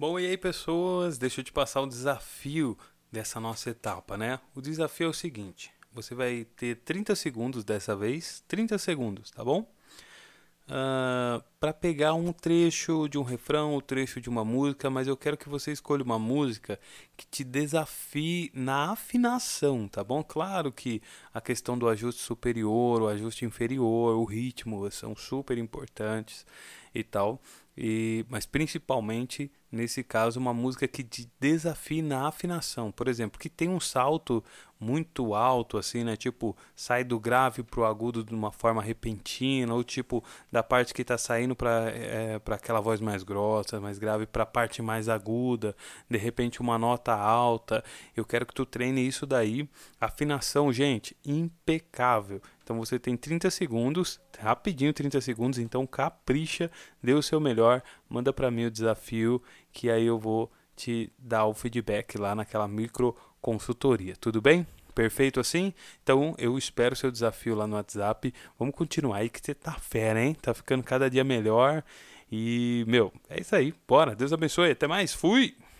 Bom, e aí, pessoas? Deixa eu te passar o desafio dessa nossa etapa, né? O desafio é o seguinte: você vai ter 30 segundos dessa vez, 30 segundos, tá bom? Uh, ah, para pegar um trecho de um refrão, um trecho de uma música, mas eu quero que você escolha uma música que te desafie na afinação, tá bom? Claro que a questão do ajuste superior, o ajuste inferior, o ritmo são super importantes e tal, e, mas principalmente nesse caso uma música que te desafie na afinação, por exemplo, que tem um salto muito alto assim, né? Tipo, sai do grave pro agudo de uma forma repentina, ou tipo da parte que está saindo para é, para aquela voz mais grossa, mais grave, para a parte mais aguda, de repente uma nota alta. Eu quero que tu treine isso daí. Afinação, gente, impecável. Então você tem 30 segundos, rapidinho 30 segundos, então capricha, dê o seu melhor, manda para mim o desafio que aí eu vou te dar o feedback lá naquela micro consultoria. Tudo bem? Perfeito assim? Então eu espero seu desafio lá no WhatsApp. Vamos continuar aí que você tá fera, hein? Tá ficando cada dia melhor. E, meu, é isso aí. Bora. Deus abençoe. Até mais. Fui!